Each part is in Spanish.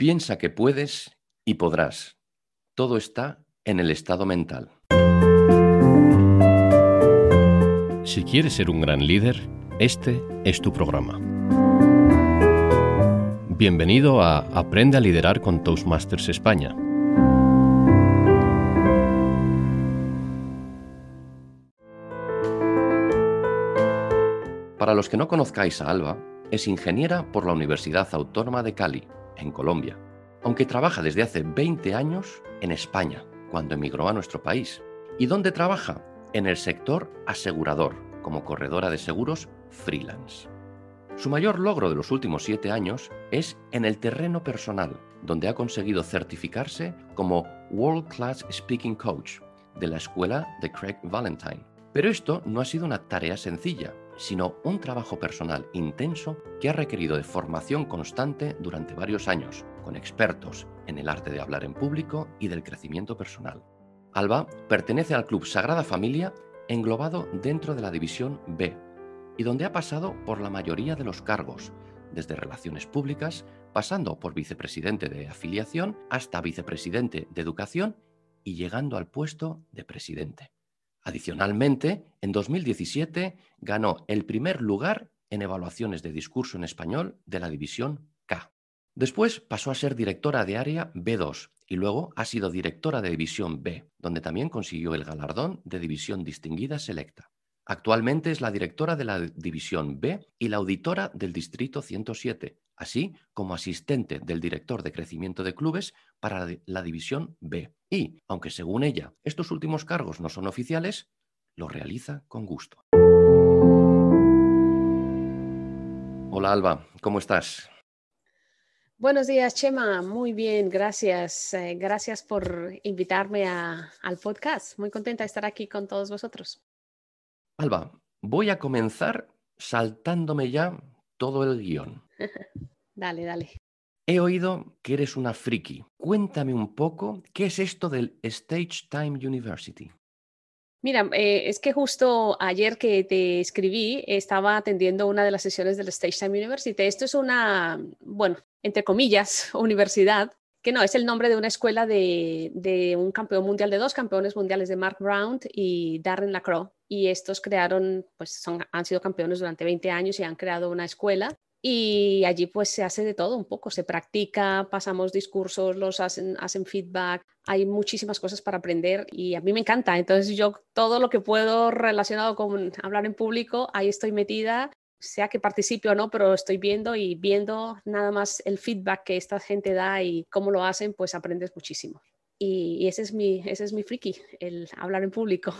Piensa que puedes y podrás. Todo está en el estado mental. Si quieres ser un gran líder, este es tu programa. Bienvenido a Aprende a liderar con Toastmasters España. Para los que no conozcáis a Alba, es ingeniera por la Universidad Autónoma de Cali, en Colombia, aunque trabaja desde hace 20 años en España, cuando emigró a nuestro país. ¿Y dónde trabaja? En el sector asegurador, como corredora de seguros freelance. Su mayor logro de los últimos siete años es en el terreno personal, donde ha conseguido certificarse como World Class Speaking Coach de la escuela de Craig Valentine. Pero esto no ha sido una tarea sencilla, sino un trabajo personal intenso que ha requerido de formación constante durante varios años, con expertos en el arte de hablar en público y del crecimiento personal. Alba pertenece al Club Sagrada Familia englobado dentro de la División B y donde ha pasado por la mayoría de los cargos, desde relaciones públicas, pasando por vicepresidente de afiliación hasta vicepresidente de educación y llegando al puesto de presidente. Adicionalmente, en 2017 ganó el primer lugar en evaluaciones de discurso en español de la división K. Después pasó a ser directora de área B2 y luego ha sido directora de división B, donde también consiguió el galardón de división distinguida selecta. Actualmente es la directora de la División B y la auditora del Distrito 107, así como asistente del director de crecimiento de clubes para la División B. Y, aunque según ella estos últimos cargos no son oficiales, lo realiza con gusto. Hola Alba, ¿cómo estás? Buenos días, Chema. Muy bien, gracias. Eh, gracias por invitarme al podcast. Muy contenta de estar aquí con todos vosotros. Alba, voy a comenzar saltándome ya todo el guion. dale, dale. He oído que eres una friki. Cuéntame un poco, ¿qué es esto del Stage Time University? Mira, eh, es que justo ayer que te escribí, estaba atendiendo una de las sesiones del Stage Time University. Esto es una, bueno, entre comillas, universidad que no, es el nombre de una escuela de, un campeón mundial, de dos campeones mundiales de Mark Brown y Darren Lacroix. Y estos crearon, pues son, han sido campeones durante 20 años y han creado una escuela. Y allí pues se hace de todo un poco, se practica, pasamos discursos, los hacen, hacen feedback, hay muchísimas cosas para aprender y a mí me encanta. Entonces yo todo lo que puedo relacionado con hablar en público, ahí estoy metida sea que participe o no, pero estoy viendo y viendo nada más el feedback que esta gente da y cómo lo hacen, pues aprendes muchísimo. Y, ese, es mi, ese es mi friki, el hablar en público.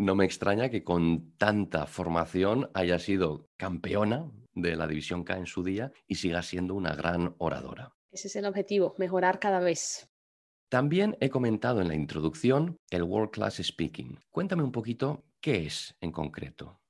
No me extraña que con tanta formación haya sido campeona de la División K en su día y siga siendo una gran oradora. Ese es el objetivo, mejorar cada vez. También he comentado en la introducción el World Class Speaking. Cuéntame un poquito qué es en concreto.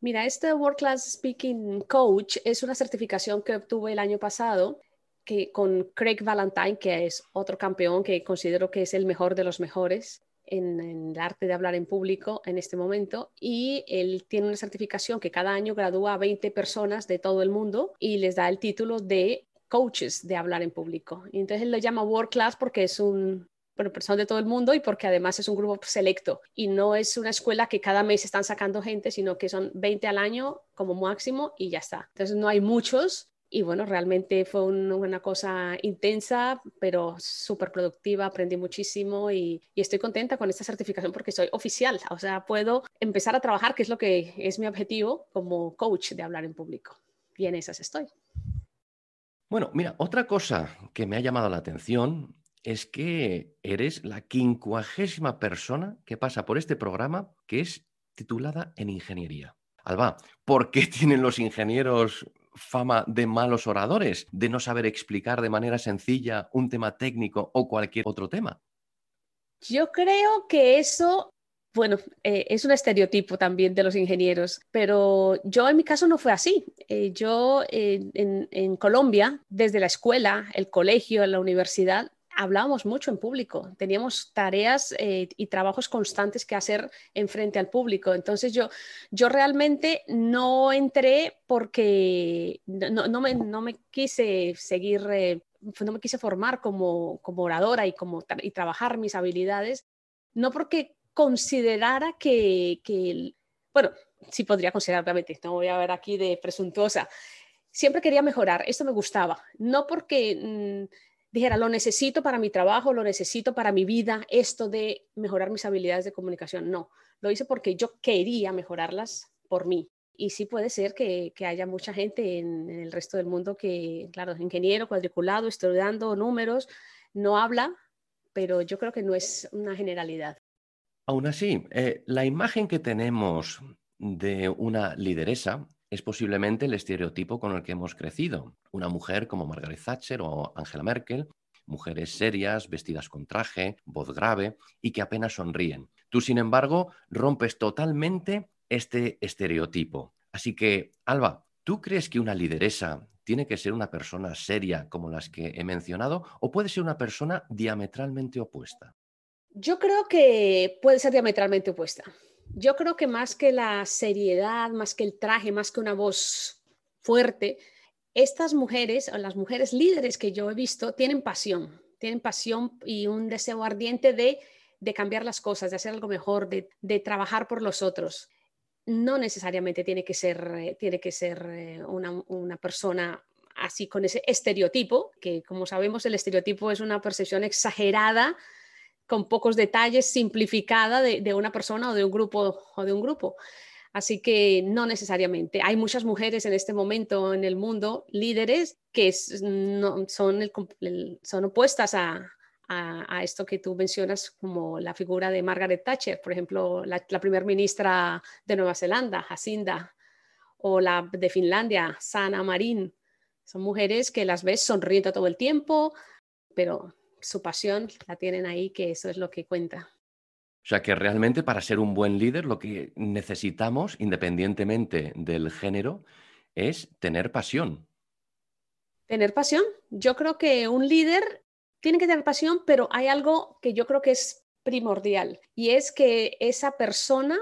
Mira, este World Class Speaking Coach es una certificación que obtuve el año pasado que, con Craig Valentine, que es otro campeón que considero que es el mejor de los mejores en, el arte de hablar en público en este momento. Y él tiene una certificación que cada año gradúa a 20 personas de todo el mundo y les da el título de coaches de hablar en público. Y entonces él lo llama World Class porque es un, bueno, personas de todo el mundo y porque además es un grupo selecto y no es una escuela que cada mes están sacando gente, sino que son 20 al año como máximo y ya está. Entonces no hay muchos y bueno, realmente fue una cosa intensa, pero súper productiva, aprendí muchísimo y, y, estoy contenta con esta certificación porque soy oficial, o sea, puedo empezar a trabajar, que es lo que es mi objetivo como coach de hablar en público. Y en esas estoy. Bueno, mira, otra cosa que me ha llamado la atención es que eres la quincuagésima persona que pasa por este programa que es titulada en ingeniería. Alba, ¿por qué tienen los ingenieros fama de malos oradores, de no saber explicar de manera sencilla un tema técnico o cualquier otro tema? Yo creo que eso, bueno, eh, es un estereotipo también de los ingenieros, pero yo en mi caso no fue así. Eh, yo en, en Colombia, desde la escuela, el colegio, la universidad, hablábamos mucho en público, teníamos tareas eh, y trabajos constantes que hacer en frente al público. Entonces yo, yo realmente no entré porque no, me, no me, quise seguir, eh, no me quise formar como, como oradora y, como, y trabajar mis habilidades, no porque considerara que, que, bueno, sí podría considerar, obviamente, no voy a ver aquí de presuntuosa. Siempre quería mejorar, esto me gustaba, no porque... Mm, dijera, lo necesito para mi trabajo, lo necesito para mi vida, esto de mejorar mis habilidades de comunicación. No, lo hice porque yo quería mejorarlas por mí. Y sí puede ser que, haya mucha gente en, el resto del mundo que, claro, ingeniero, cuadriculado, estudiando números, no habla, pero yo creo que no es una generalidad. Aún así, eh, la imagen que tenemos de una lideresa es posiblemente el estereotipo con el que hemos crecido. Una mujer como Margaret Thatcher o Angela Merkel, mujeres serias, vestidas con traje, voz grave y que apenas sonríen. Tú, sin embargo, rompes totalmente este estereotipo. Así que, Alba, ¿tú crees que una lideresa tiene que ser una persona seria como las que he mencionado o puede ser una persona diametralmente opuesta? Yo creo que puede ser diametralmente opuesta. Yo creo que más que la seriedad, más que el traje, más que una voz fuerte, estas mujeres o las mujeres líderes que yo he visto tienen pasión, tienen pasión y un deseo ardiente de, cambiar las cosas, de hacer algo mejor, de, trabajar por los otros. No necesariamente tiene que ser, eh, tiene que ser eh, una persona así con ese estereotipo, que como sabemos el estereotipo es una percepción exagerada con pocos detalles, simplificada de, una persona o de un grupo o de un grupo. Así que no necesariamente. Hay muchas mujeres en este momento en el mundo, líderes, que son, son opuestas a, esto que tú mencionas como la figura de Margaret Thatcher, por ejemplo, la, la primera ministra de Nueva Zelanda, Jacinda, o la de Finlandia, Sana Marin. Son mujeres que las ves sonriendo todo el tiempo, pero su pasión la tienen ahí, que eso es lo que cuenta. O sea que realmente para ser un buen líder lo que necesitamos, independientemente del género, es tener pasión. Tener pasión. Yo creo que un líder tiene que tener pasión, pero hay algo que yo creo que es primordial y es que esa persona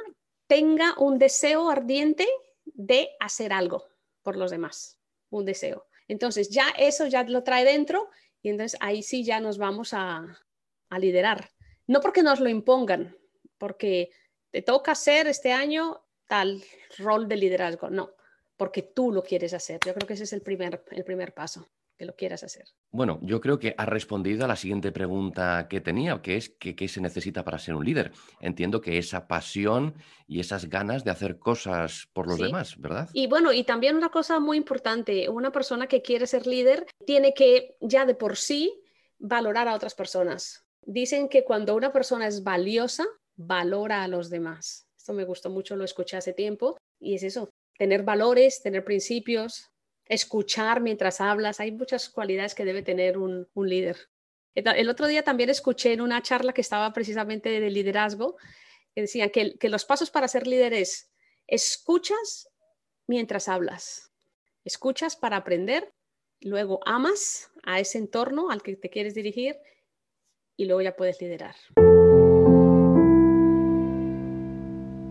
tenga un deseo ardiente de hacer algo por los demás, un deseo. Entonces ya eso ya lo trae dentro y entonces ahí sí ya nos vamos a, liderar. No porque nos lo impongan, porque te toca hacer este año tal rol de liderazgo, no, porque tú lo quieres hacer. Yo creo que ese es el primer, el primer paso que lo quieras hacer. Bueno, yo creo que has respondido a la siguiente pregunta que tenía, que es ¿qué, se necesita para ser un líder? Entiendo que esa pasión y esas ganas de hacer cosas por los demás, ¿verdad? Y bueno, y también una cosa muy importante, una persona que quiere ser líder tiene que ya de por sí valorar a otras personas. Dicen que cuando una persona es valiosa, valora a los demás. Esto me gustó mucho, lo escuché hace tiempo, y es eso, tener valores, tener principios, escuchar mientras hablas. Hay muchas cualidades que debe tener un, líder. El otro día también escuché en una charla que estaba precisamente de liderazgo, que decían que, que los pasos para ser líder es escuchas mientras hablas, escuchas para aprender, luego amas a ese entorno al que te quieres dirigir y luego ya puedes liderar.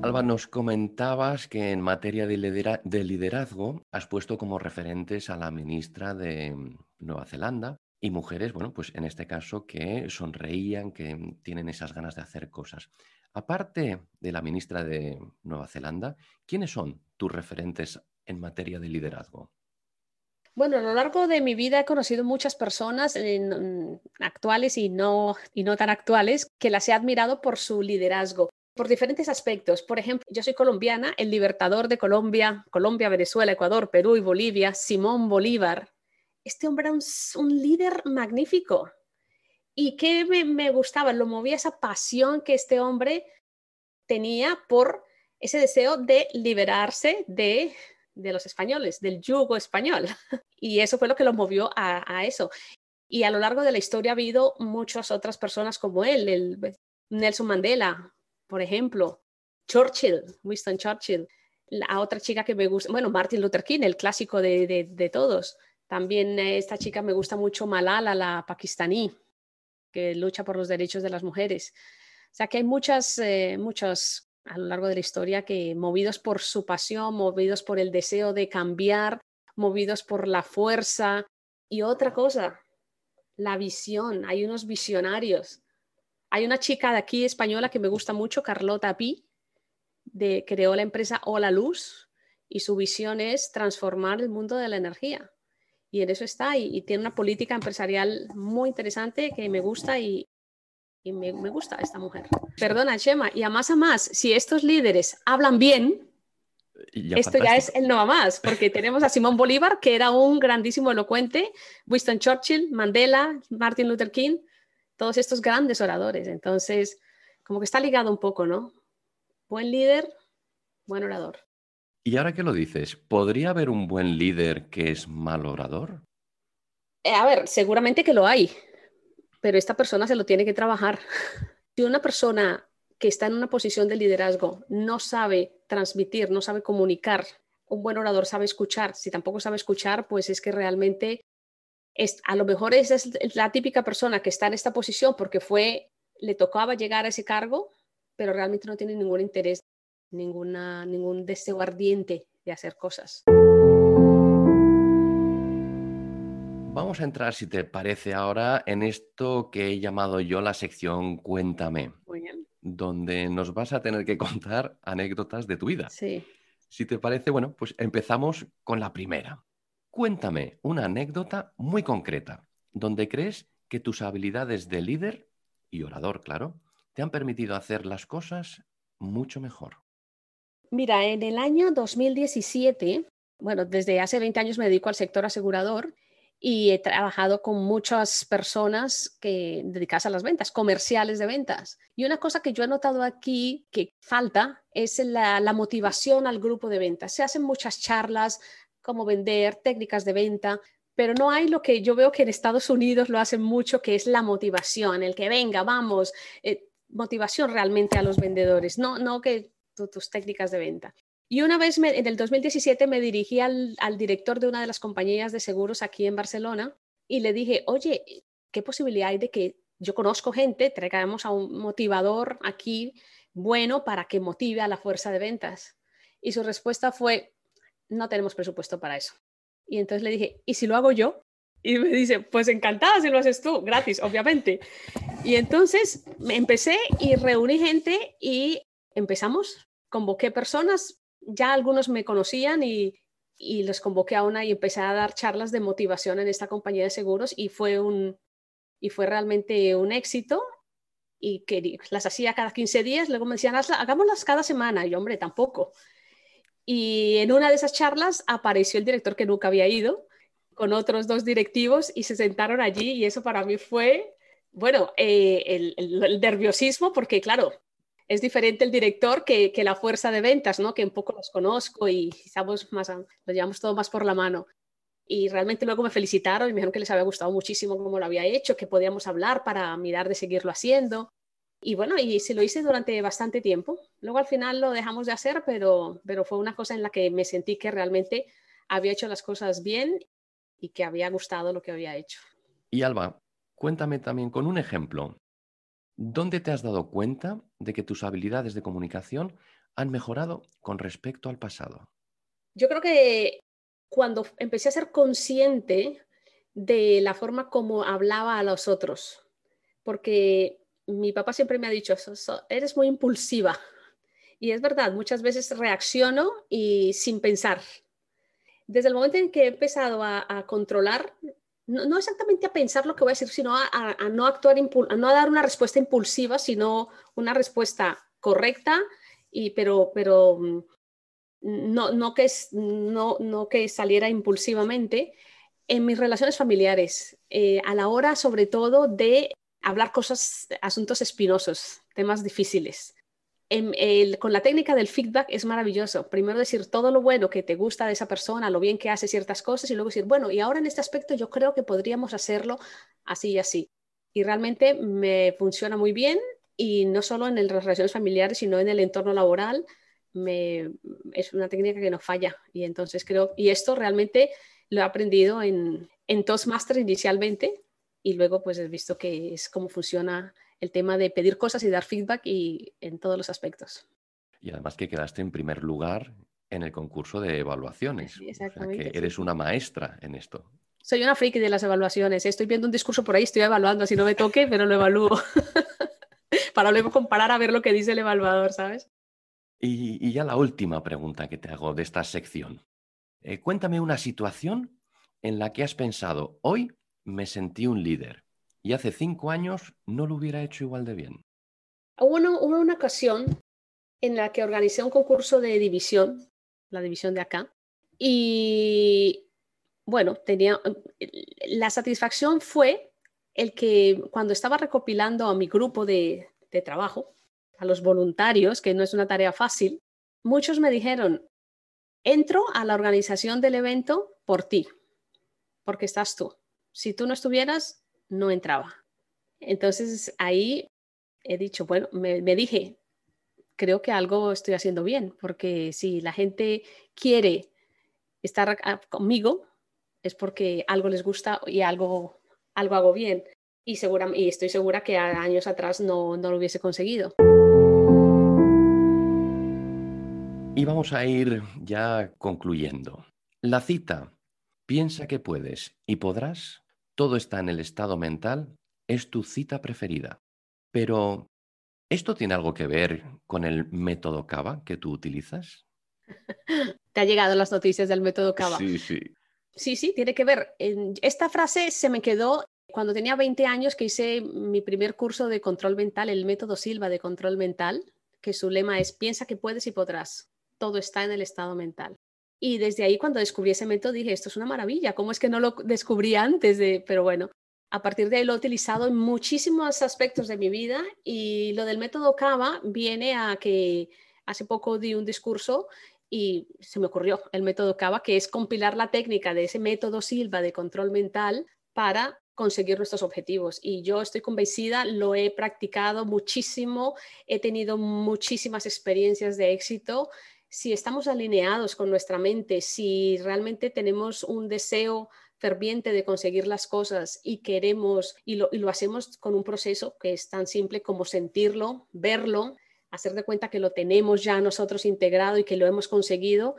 Alba, nos comentabas que en materia de, liderazgo has puesto como referentes a la ministra de mm, Nueva Zelanda y mujeres, bueno, pues en este caso que sonreían, que tienen esas ganas de hacer cosas. Aparte de la ministra de Nueva Zelanda, ¿quiénes son tus referentes en materia de liderazgo? Bueno, a lo largo de mi vida he conocido muchas personas mm, actuales y no, y no tan actuales que las he admirado por su liderazgo por diferentes aspectos. Por ejemplo, yo soy colombiana, el libertador de Colombia, Colombia, Venezuela, Ecuador, Perú y Bolivia, Simón Bolívar. Este hombre era un, líder magnífico. ¿Y qué me, gustaba? Lo movía esa pasión que este hombre tenía por ese deseo de liberarse de, los españoles, del yugo español. Y eso fue lo que lo movió a, eso. Y a lo largo de la historia ha habido muchas otras personas como él, el Nelson Mandela, por ejemplo, Churchill, Winston Churchill, la otra chica que me gusta, bueno, Martin Luther King, el clásico de, de, todos. También esta chica me gusta mucho, Malala, la pakistaní. que lucha por los derechos de las mujeres. O sea que hay muchas, eh, muchas a lo largo de la historia que movidos por su pasión, movidos por el deseo de cambiar, movidos por la fuerza. Y otra cosa, la visión. Hay unos visionarios. Hay una chica de aquí española que me gusta mucho, Carlota Pi, de, creó la empresa Hola Luz y su visión es transformar el mundo de la energía. Y en eso está y, tiene una política empresarial muy interesante que me gusta y, me, gusta esta mujer. Perdona, Chema, y a más a más, si estos líderes hablan bien, esto ya es el no a más, porque tenemos a Simón Bolívar, que era un grandísimo elocuente, Winston Churchill, Mandela, Martin Luther King, todos estos grandes oradores. Entonces, como que está ligado un poco, ¿no? Buen líder, buen orador. Y ahora que lo dices, ¿podría haber un buen líder que es mal orador? Eh, a ver, seguramente que lo hay, pero esta persona se lo tiene que trabajar. Si una persona que está en una posición de liderazgo no sabe transmitir, no sabe comunicar, un buen orador sabe escuchar. Si tampoco sabe escuchar, pues es que realmente es, a lo mejor esa es la típica persona que está en esta posición porque fue, le tocaba llegar a ese cargo, pero realmente no tiene ningún interés, ninguna, ningún deseo ardiente de hacer cosas. Vamos a entrar, si te parece ahora, en esto que he llamado yo la sección Cuéntame. Muy bien donde nos vas a tener que contar anécdotas de tu vida. Sí. Si te parece, bueno, pues empezamos con la primera. Cuéntame una anécdota muy concreta, donde crees que tus habilidades de líder y orador, claro, te han permitido hacer las cosas mucho mejor. Mira, en el año 2017, bueno, desde hace 20 años me dedico al sector asegurador y he trabajado con muchas personas que dedicadas a las ventas, comerciales de ventas. Y una cosa que yo he notado aquí que falta es la, motivación al grupo de ventas. Se hacen muchas charlas, cómo vender, técnicas de venta, pero no hay lo que yo veo que en Estados Unidos lo hacen mucho, que es la motivación, el que venga, vamos, eh, motivación realmente a los vendedores, no, no que tus técnicas de venta. Y una vez en el 2017 me dirigí al, director de una de las compañías de seguros aquí en Barcelona y le dije, oye, ¿qué posibilidad hay de que yo conozco gente, traigamos a un motivador aquí bueno para que motive a la fuerza de ventas? Y su respuesta fue, no tenemos presupuesto para eso. Y entonces le dije, ¿y si lo hago yo? Y me dice, pues encantada si lo haces tú, gratis, obviamente. Y entonces me empecé y reuní gente y empezamos, convoqué personas, ya algunos me conocían y, y les convoqué a una y empecé a dar charlas de motivación en esta compañía de seguros y fue, un, y fue realmente un éxito y que las hacía cada 15 días, luego me decían, hagámoslas cada semana, y hombre, tampoco. Y en una de esas charlas apareció el director que nunca había ido con otros dos directivos y se sentaron allí y eso para mí fue, bueno, eh, el, nerviosismo porque claro, es diferente el director que, la fuerza de ventas, ¿no? Que un poco los conozco y estamos más, lo llevamos todo más por la mano. Y realmente luego me felicitaron y me dijeron que les había gustado muchísimo cómo lo había hecho, que podíamos hablar para mirar de seguirlo haciendo. Y bueno, y se lo hice durante bastante tiempo. Luego al final lo dejamos de hacer, pero, pero fue una cosa en la que me sentí que realmente había hecho las cosas bien y que había gustado lo que había hecho. Y Alba, cuéntame también con un ejemplo ¿Dónde te has dado cuenta de que tus habilidades de comunicación han mejorado con respecto al pasado? Yo creo que cuando empecé a ser consciente de la forma como hablaba a los otros, porque mi papá siempre me ha dicho, eres muy impulsiva. Y es verdad, muchas veces reacciono y sin pensar. Desde el momento en que he empezado a, controlar no, exactamente a pensar lo que voy a decir, sino a, no actuar, a no dar una respuesta impulsiva, sino una respuesta correcta, y, pero, pero mm, no, no, que, no, no que saliera impulsivamente. En mis relaciones familiares, eh, a la hora sobre todo de hablar cosas, asuntos espinosos, temas difíciles con la técnica del feedback es maravilloso. Primero decir todo lo bueno que te gusta de esa persona, lo bien que hace ciertas cosas y luego decir, bueno, y ahora en este aspecto yo creo que podríamos hacerlo así y así. Y realmente me funciona muy bien y no solo en las relaciones familiares, sino en el entorno laboral. Es una técnica que no falla. Y entonces creo, y esto realmente lo he aprendido en, en Toastmaster inicialmente, y luego pues he visto que es cómo funciona el tema de pedir cosas y dar feedback y en todos los aspectos. Y además que quedaste en primer lugar en el concurso de evaluaciones. exactamente. que eres una maestra en esto. Soy una friki de las evaluaciones. Estoy viendo un discurso por ahí, estoy evaluando, así no me toque, pero lo evalúo. Para luego comparar a ver lo que dice el evaluador, ¿sabes? Y, ya la última pregunta que te hago de esta sección. Eh, cuéntame una situación en la que has pensado, hoy me sentí un líder y hace cinco años no lo hubiera hecho igual de bien. Hubo una ocasión en la que organicé un concurso de división, la división de acá, y bueno, tenía, la satisfacción fue el que cuando estaba recopilando a mi grupo de, de trabajo, a los voluntarios, que no es una tarea fácil, muchos me dijeron, entro a la organización del evento por ti, porque estás tú. Si tú no estuvieras, no entraba. Entonces ahí he dicho, bueno, me, dije, creo que algo estoy haciendo bien, porque si la gente quiere estar conmigo, es porque algo les gusta y algo, algo hago bien. Y, y estoy segura que años atrás no, no lo hubiese conseguido. Y vamos a ir ya concluyendo. La cita, piensa que puedes y podrás, todo está en el estado mental, es tu cita preferida. Pero, ¿esto tiene algo que ver con el método Cava que tú utilizas? Te ha llegado las noticias del método Cava. Sí, sí. Sí, sí, tiene que ver. Esta frase se me quedó cuando tenía 20 años que hice mi primer curso de control mental, el método Silva de control mental, que su lema es piensa que puedes y podrás. Todo está en el estado mental. Y desde ahí cuando descubrí ese método dije, esto es una maravilla, ¿cómo es que no lo descubrí antes de, pero bueno, a partir de ahí lo he utilizado en muchísimos aspectos de mi vida y lo del método Cava viene a que hace poco di un discurso y se me ocurrió el método Cava, que es compilar la técnica de ese método Silva de control mental para conseguir nuestros objetivos. Y yo estoy convencida, lo he practicado muchísimo, he tenido muchísimas experiencias de éxito. Si estamos alineados con nuestra mente, si realmente tenemos un deseo ferviente de conseguir las cosas y queremos y lo, hacemos con un proceso que es tan simple como sentirlo, verlo, hacer de cuenta que lo tenemos ya nosotros integrado y que lo hemos conseguido,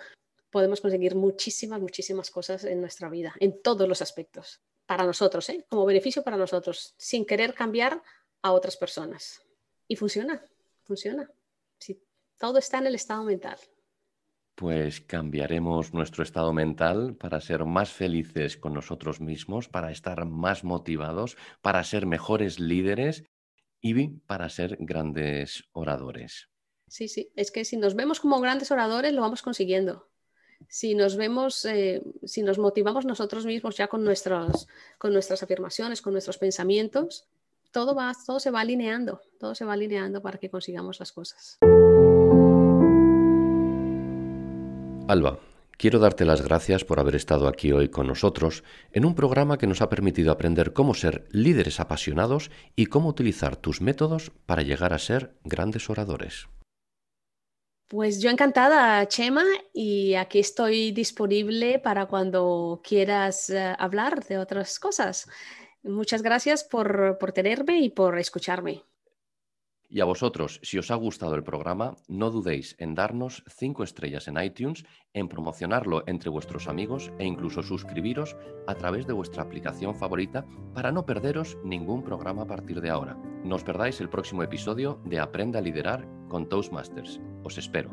podemos conseguir muchísimas, muchísimas cosas en nuestra vida, en todos los aspectos, para nosotros, ¿eh? como beneficio para nosotros, sin querer cambiar a otras personas. Y funciona, funciona. Si todo está en el estado mental. Pues cambiaremos nuestro estado mental para ser más felices con nosotros mismos, para estar más motivados, para ser mejores líderes y para ser grandes oradores. Sí, sí, es que si nos vemos como grandes oradores lo vamos consiguiendo. Si nos vemos, eh, si nos motivamos nosotros mismos ya con, nuestros, con nuestras afirmaciones, con nuestros pensamientos, todo, va, todo se va alineando, todo se va alineando para que consigamos las cosas. Alba, Quiero darte las gracias por haber estado aquí hoy con nosotros en un programa que nos ha permitido aprender cómo ser líderes apasionados y cómo utilizar tus métodos para llegar a ser grandes oradores. Pues yo encantada, Chema, y aquí estoy disponible para cuando quieras eh, hablar de otras cosas. Muchas gracias por, por tenerme y por escucharme. Y a vosotros, si os ha gustado el programa, no dudéis en darnos 5 estrellas en iTunes, en promocionarlo entre vuestros amigos e incluso suscribiros a través de vuestra aplicación favorita para no perderos ningún programa a partir de ahora. No os perdáis el próximo episodio de Aprenda a liderar con Toastmasters. Os espero.